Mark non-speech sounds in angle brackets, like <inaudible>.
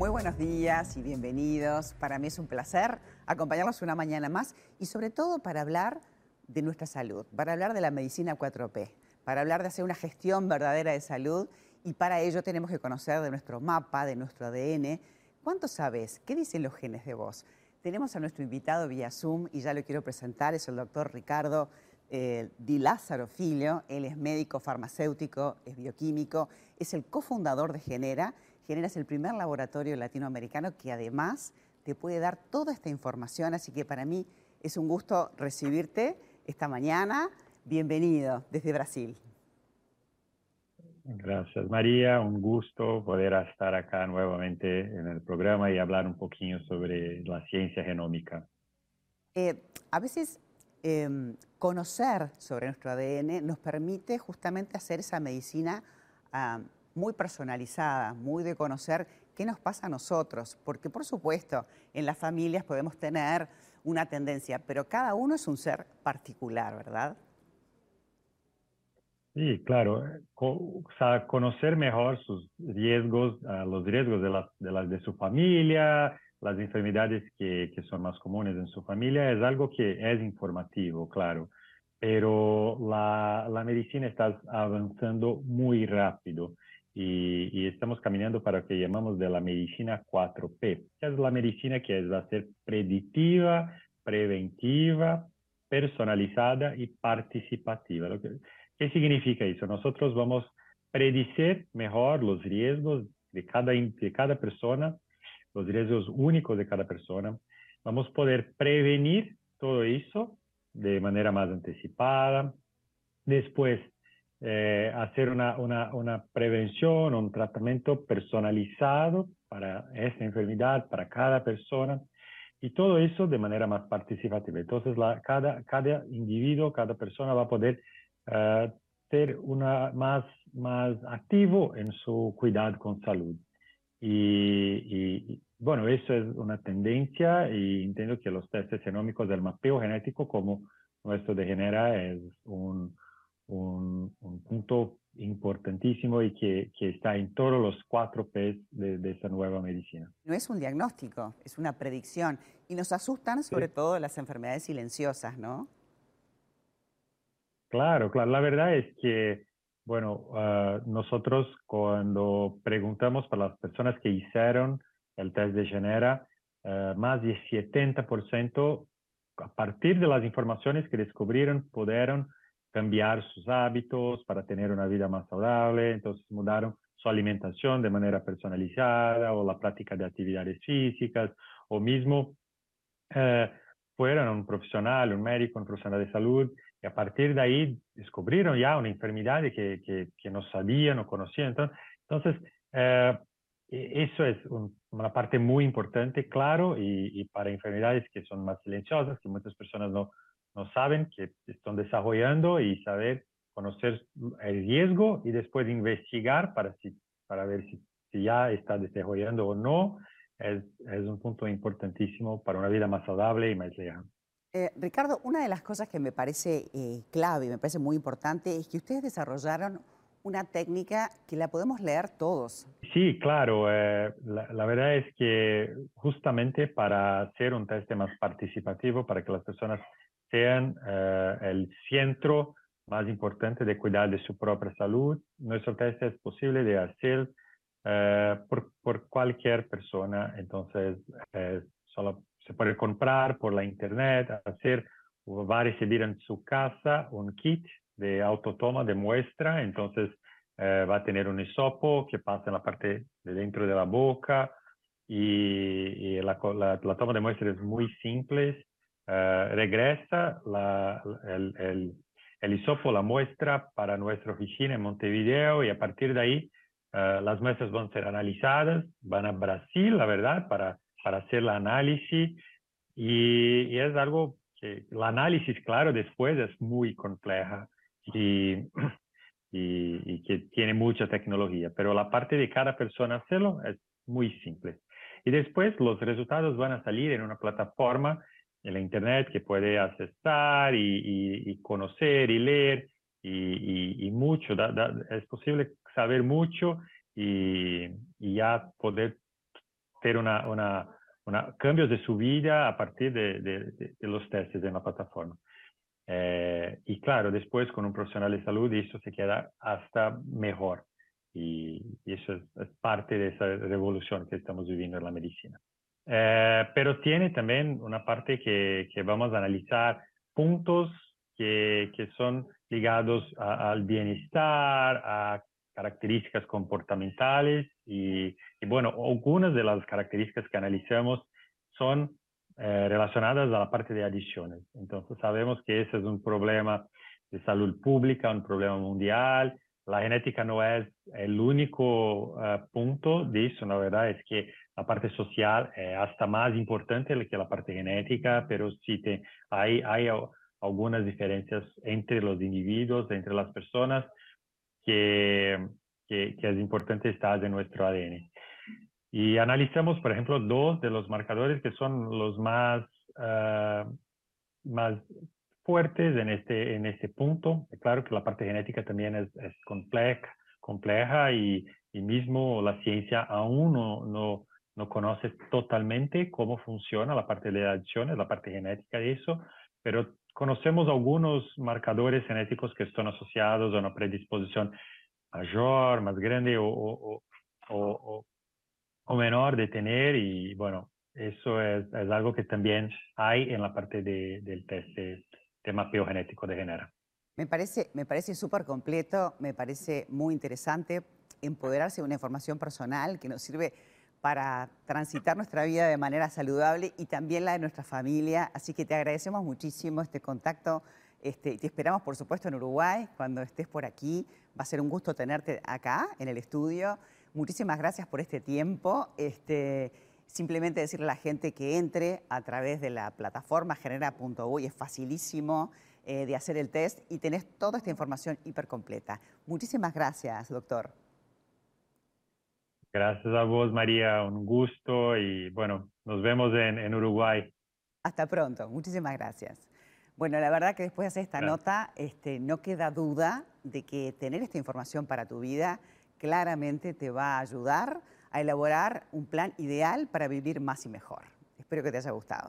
Muy buenos días y bienvenidos. Para mí es un placer acompañarlos una mañana más y sobre todo para hablar de nuestra salud, para hablar de la medicina 4P, para hablar de hacer una gestión verdadera de salud y para ello tenemos que conocer de nuestro mapa, de nuestro ADN. ¿Cuánto sabes? ¿Qué dicen los genes de vos? Tenemos a nuestro invitado vía Zoom y ya lo quiero presentar, es el doctor Ricardo eh, Di Lázaro Filio. Él es médico farmacéutico, es bioquímico, es el cofundador de Genera generas el primer laboratorio latinoamericano que además te puede dar toda esta información, así que para mí es un gusto recibirte esta mañana. Bienvenido desde Brasil. Gracias María, un gusto poder estar acá nuevamente en el programa y hablar un poquito sobre la ciencia genómica. Eh, a veces em, conocer sobre nuestro ADN nos permite justamente hacer esa medicina muy personalizada, muy de conocer qué nos pasa a nosotros, porque por supuesto en las familias podemos tener una tendencia, pero cada uno es un ser particular, ¿verdad? Sí, claro. conocer mejor sus riesgos, ah, los riesgos de, de, de su familia, las enfermedades que, que, son más comunes en su familia, es algo que es informativo, claro. Pero la, la medicina está avanzando muy rápido y, estamos caminando para lo que llamamos de la medicina 4P, que es la medicina que va a ser predictiva, preventiva, personalizada y participativa. ¿Qué significa eso? Nosotros vamos a predecir mejor los riesgos de cada, de cada persona, los riesgos únicos de cada persona. Vamos a poder prevenir todo eso de manera más anticipada. Después, eh, hacer una, una, una, prevención, un tratamiento personalizado para esta enfermedad, para cada persona, y todo eso de manera más participativa. Entonces, la, cada, cada individuo, cada persona va a poder uh, ser una, más, más activo en su cuidado con salud. Y, y, bueno, eso es una tendencia y entiendo que los testes genómicos del mapeo genético como nuestro de Genera es un, un, punto importantísimo y que, que, está en todos los cuatro P de, de, esta nueva medicina. No es un diagnóstico, es una predicción. Y nos asustan sobre todo las enfermedades silenciosas, ¿no? Claro, claro. La verdad es que, bueno, uh, nosotros cuando preguntamos para las personas que hicieron el test de Genera, uh, más de 70% a partir de las informaciones que descubrieron pudieron cambiar sus hábitos para tener una vida más saludable, entonces mudaron su alimentación de manera personalizada o la práctica de actividades físicas o mismo eh, fueron un profesional, un médico, un profesional de salud y a partir de ahí descubrieron ya una enfermedad que, que, que no sabían, no conocían. Entonces, eh, e, eso es una parte muy importante, claro, y, y, para enfermedades que son más silenciosas, que muchas personas no, no saben que están desarrollando y saber conocer el riesgo y después investigar para, si, para ver si, si ya está desarrollando o no, es, es, un punto importantísimo para una vida más saludable y más lejana. Eh, Ricardo, una de las cosas que me parece eh, clave y me parece muy importante es que ustedes desarrollaron una técnica que la podemos leer todos. Sí, claro. Eh, la, la, verdad es que justamente para hacer un test más participativo, para que las personas sean eh, el centro más importante de cuidar de su propia salud. Nuestro test es posible de hacer eh, por, por, cualquier persona, entonces eh, solo se puede comprar por la internet, hacer, va a recibir en su casa un kit de autotoma de muestra, entonces va a tener un hisopo que pasa en la parte de dentro de la boca y, y la, la, la, toma de muestra es muy simple, eh, regresa la, el, el, hisopo, la muestra para nuestra oficina en Montevideo y a partir de ahí uh, las muestras van a ser analizadas, van a Brasil, la verdad, para, para hacer el análisis y, y, es algo que el análisis, claro, después es muy compleja y, <clears throat> y, y que tiene mucha tecnología, pero la parte de cada persona hacerlo es muy simple. Y después los resultados van a salir en una plataforma en la Internet que puede accesar y, y, conocer y leer y, y mucho. Da, da, es posible saber mucho y, ya poder hacer una, una, una, cambios de su vida a partir de, de, los testes en la plataforma. Eh, y claro, después con un profesional de salud eso se queda hasta mejor. Y, eso es, parte de esa revolución que estamos viviendo en la medicina. Eh, pero tiene también una parte que, que vamos a analizar puntos que, que son ligados al bienestar, a características comportamentales y, bueno, algunas de las características que analizamos son eh, relacionadas a la parte de adicciones. Entonces sabemos que ese es un problema de salud pública, un problema mundial. La genética no es el único uh, punto de eso, la verdad es que la parte social es hasta más importante que la parte genética, pero sí te, hay, hay algunas diferencias entre los individuos, entre las personas, que, que, es importante estar en nuestro ADN. Y analizamos, por ejemplo, dos de los marcadores que son los más, ah, más fuertes en este, en este punto. Claro que la parte genética también es, es compleja, compleja y, y, mismo la ciencia aún no, no, no, conoce totalmente cómo funciona la parte de adicciones, la parte genética de eso, pero conocemos algunos marcadores genéticos que están asociados a una predisposición mayor, más grande o, o, o, o menor de tener y bueno, eso es, es, algo que también hay en la parte de, del test de, de, mapeo genético. Me parece, me parece súper completo, me parece muy interesante empoderarse de una información personal que nos sirve para transitar nuestra vida de manera saludable y también la de nuestra familia. Así que te agradecemos muchísimo este contacto. Este, te esperamos, por supuesto, en Uruguay cuando estés por aquí. Va a ser un gusto tenerte acá en el estudio. Muchísimas gracias por este tiempo. Este, simplemente decirle a la gente que entre a través de la plataforma genera.uy. Es facilísimo eh, de hacer el test y tenés toda esta información hiper completa. Muchísimas gracias, doctor. Gracias a vos, María. Un gusto y bueno, nos vemos en, Uruguay. Hasta pronto. Muchísimas gracias. Bueno, la verdad que después de hacer esta nota, este, no queda duda de que tener esta información para tu vida claramente te va a ayudar a elaborar un plan ideal para vivir más y mejor. Espero que te haya gustado.